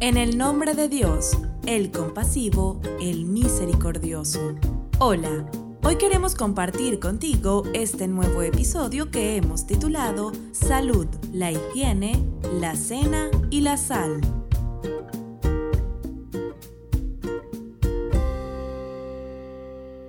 En el nombre de Dios, el compasivo, el misericordioso. Hola, hoy queremos compartir contigo este nuevo episodio que hemos titulado Salud, la higiene, la cena y la sal.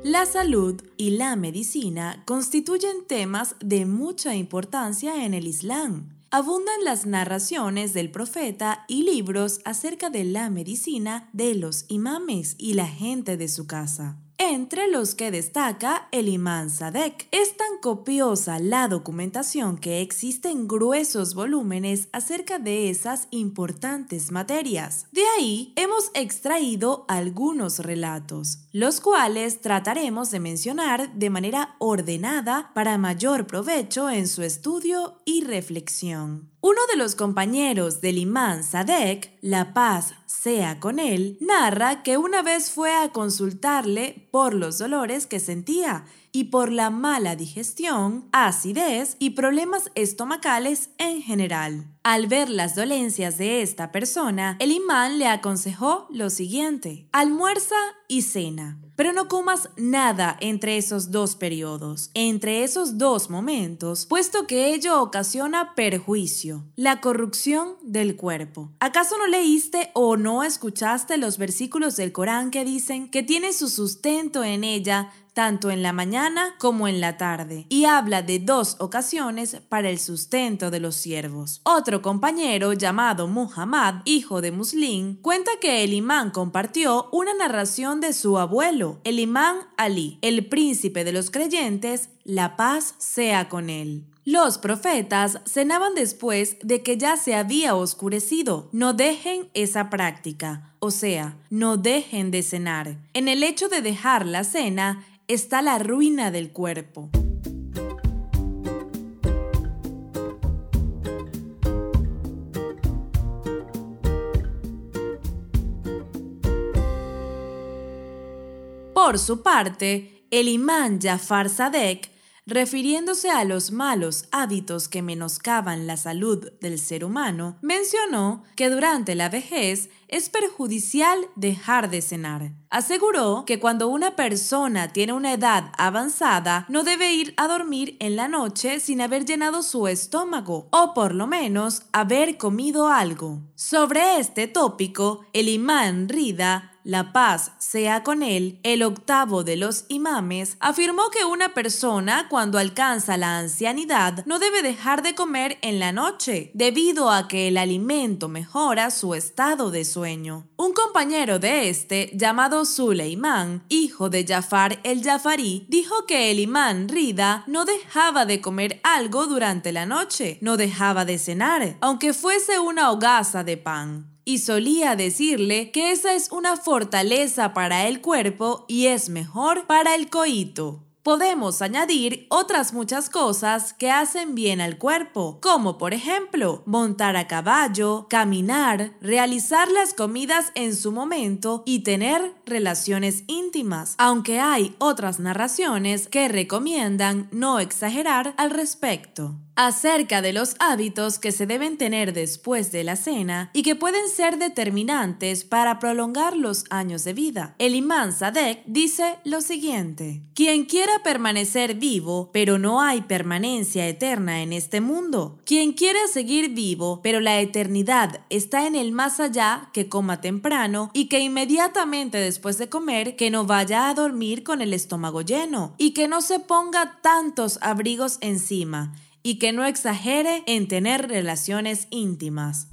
La salud y la medicina constituyen temas de mucha importancia en el Islam. Abundan las narraciones del profeta y libros acerca de la medicina de los imames y la gente de su casa entre los que destaca el imán Sadek. Es tan copiosa la documentación que existen gruesos volúmenes acerca de esas importantes materias. De ahí hemos extraído algunos relatos, los cuales trataremos de mencionar de manera ordenada para mayor provecho en su estudio y reflexión. Uno de los compañeros del imán Sadek, La Paz sea con él, narra que una vez fue a consultarle por los dolores que sentía y por la mala digestión, acidez y problemas estomacales en general. Al ver las dolencias de esta persona, el imán le aconsejó lo siguiente, almuerza y cena, pero no comas nada entre esos dos periodos, entre esos dos momentos, puesto que ello ocasiona perjuicio, la corrupción del cuerpo. ¿Acaso no leíste o no escuchaste los versículos del Corán que dicen que tiene su sustento en ella tanto en la mañana como en la tarde, y habla de dos ocasiones para el sustento de los siervos. Otro compañero llamado Muhammad, hijo de Muslim, cuenta que el imán compartió una narración de su abuelo, el imán Ali, el príncipe de los creyentes, la paz sea con él. Los profetas cenaban después de que ya se había oscurecido. No dejen esa práctica, o sea, no dejen de cenar. En el hecho de dejar la cena está la ruina del cuerpo. Por su parte, el imán Jafar Sadek refiriéndose a los malos hábitos que menoscaban la salud del ser humano, mencionó que durante la vejez es perjudicial dejar de cenar. Aseguró que cuando una persona tiene una edad avanzada no debe ir a dormir en la noche sin haber llenado su estómago o por lo menos haber comido algo. Sobre este tópico, el imán Rida la paz sea con él, el octavo de los imames, afirmó que una persona cuando alcanza la ancianidad no debe dejar de comer en la noche, debido a que el alimento mejora su estado de sueño. Un compañero de este, llamado Suleiman, hijo de Jafar el Jafarí, dijo que el imán Rida no dejaba de comer algo durante la noche, no dejaba de cenar, aunque fuese una hogaza de pan y solía decirle que esa es una fortaleza para el cuerpo y es mejor para el coito. Podemos añadir otras muchas cosas que hacen bien al cuerpo, como por ejemplo montar a caballo, caminar, realizar las comidas en su momento y tener relaciones íntimas, aunque hay otras narraciones que recomiendan no exagerar al respecto. Acerca de los hábitos que se deben tener después de la cena y que pueden ser determinantes para prolongar los años de vida. El imán Sadek dice lo siguiente, quien quiera permanecer vivo, pero no hay permanencia eterna en este mundo. Quien quiera seguir vivo, pero la eternidad está en el más allá, que coma temprano y que inmediatamente después de comer, que no vaya a dormir con el estómago lleno y que no se ponga tantos abrigos encima y que no exagere en tener relaciones íntimas.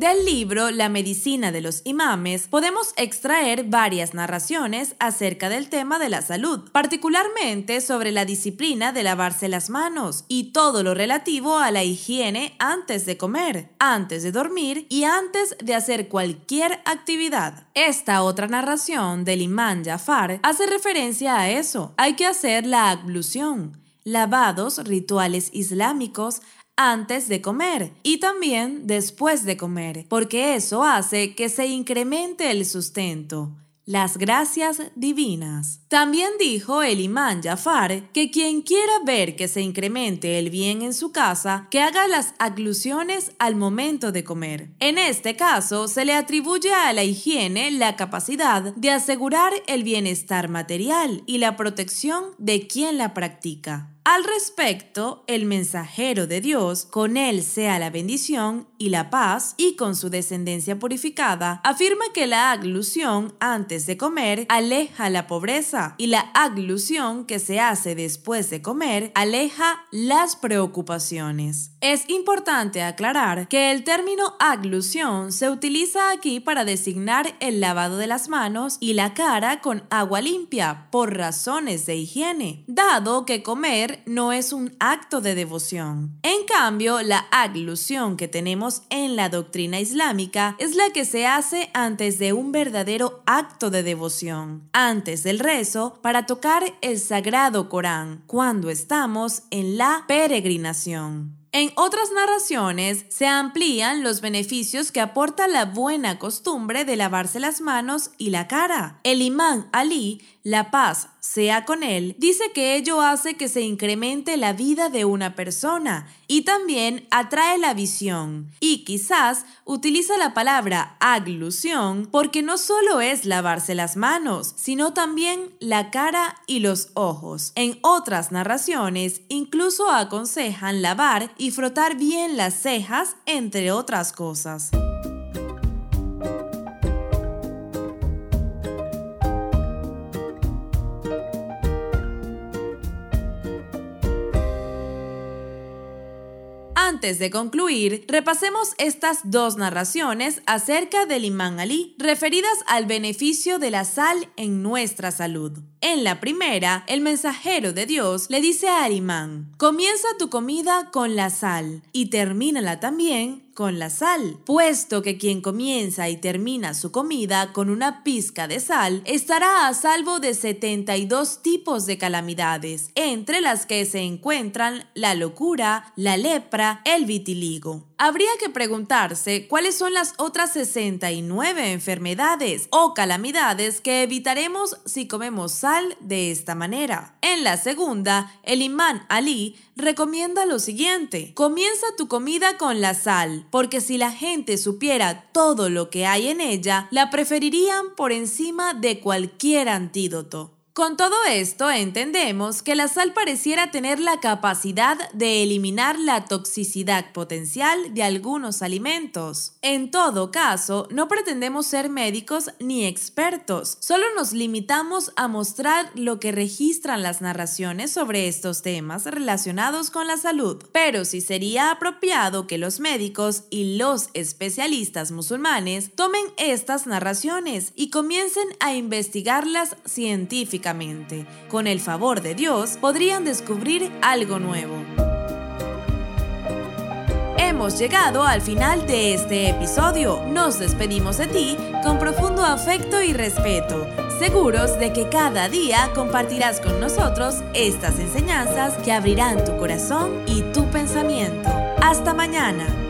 Del libro La medicina de los imames podemos extraer varias narraciones acerca del tema de la salud, particularmente sobre la disciplina de lavarse las manos y todo lo relativo a la higiene antes de comer, antes de dormir y antes de hacer cualquier actividad. Esta otra narración del imán Jafar hace referencia a eso. Hay que hacer la ablución, lavados rituales islámicos antes de comer y también después de comer, porque eso hace que se incremente el sustento, las gracias divinas. También dijo el imán Jafar que quien quiera ver que se incremente el bien en su casa, que haga las aglusiones al momento de comer. En este caso, se le atribuye a la higiene la capacidad de asegurar el bienestar material y la protección de quien la practica. Al respecto, el mensajero de Dios, con él sea la bendición y la paz, y con su descendencia purificada, afirma que la aglusión antes de comer aleja la pobreza y la aglusión que se hace después de comer aleja las preocupaciones. Es importante aclarar que el término aglusión se utiliza aquí para designar el lavado de las manos y la cara con agua limpia por razones de higiene, dado que comer no es un acto de devoción. En cambio, la aglusión que tenemos en la doctrina islámica es la que se hace antes de un verdadero acto de devoción, antes del rezo para tocar el sagrado Corán, cuando estamos en la peregrinación. En otras narraciones se amplían los beneficios que aporta la buena costumbre de lavarse las manos y la cara. El imán Ali la paz sea con él, dice que ello hace que se incremente la vida de una persona y también atrae la visión. Y quizás utiliza la palabra aglusión porque no solo es lavarse las manos, sino también la cara y los ojos. En otras narraciones incluso aconsejan lavar y frotar bien las cejas, entre otras cosas. Antes de concluir, repasemos estas dos narraciones acerca del imán Ali, referidas al beneficio de la sal en nuestra salud. En la primera, el mensajero de Dios le dice al imán, comienza tu comida con la sal y termínala también con la sal, puesto que quien comienza y termina su comida con una pizca de sal estará a salvo de 72 tipos de calamidades, entre las que se encuentran la locura, la lepra, el vitiligo. Habría que preguntarse cuáles son las otras 69 enfermedades o calamidades que evitaremos si comemos sal de esta manera. En la segunda, el imán Ali recomienda lo siguiente, comienza tu comida con la sal, porque si la gente supiera todo lo que hay en ella, la preferirían por encima de cualquier antídoto. Con todo esto entendemos que la sal pareciera tener la capacidad de eliminar la toxicidad potencial de algunos alimentos. En todo caso, no pretendemos ser médicos ni expertos, solo nos limitamos a mostrar lo que registran las narraciones sobre estos temas relacionados con la salud. Pero sí sería apropiado que los médicos y los especialistas musulmanes tomen estas narraciones y comiencen a investigarlas científicamente con el favor de Dios, podrían descubrir algo nuevo. Hemos llegado al final de este episodio. Nos despedimos de ti con profundo afecto y respeto, seguros de que cada día compartirás con nosotros estas enseñanzas que abrirán tu corazón y tu pensamiento. Hasta mañana.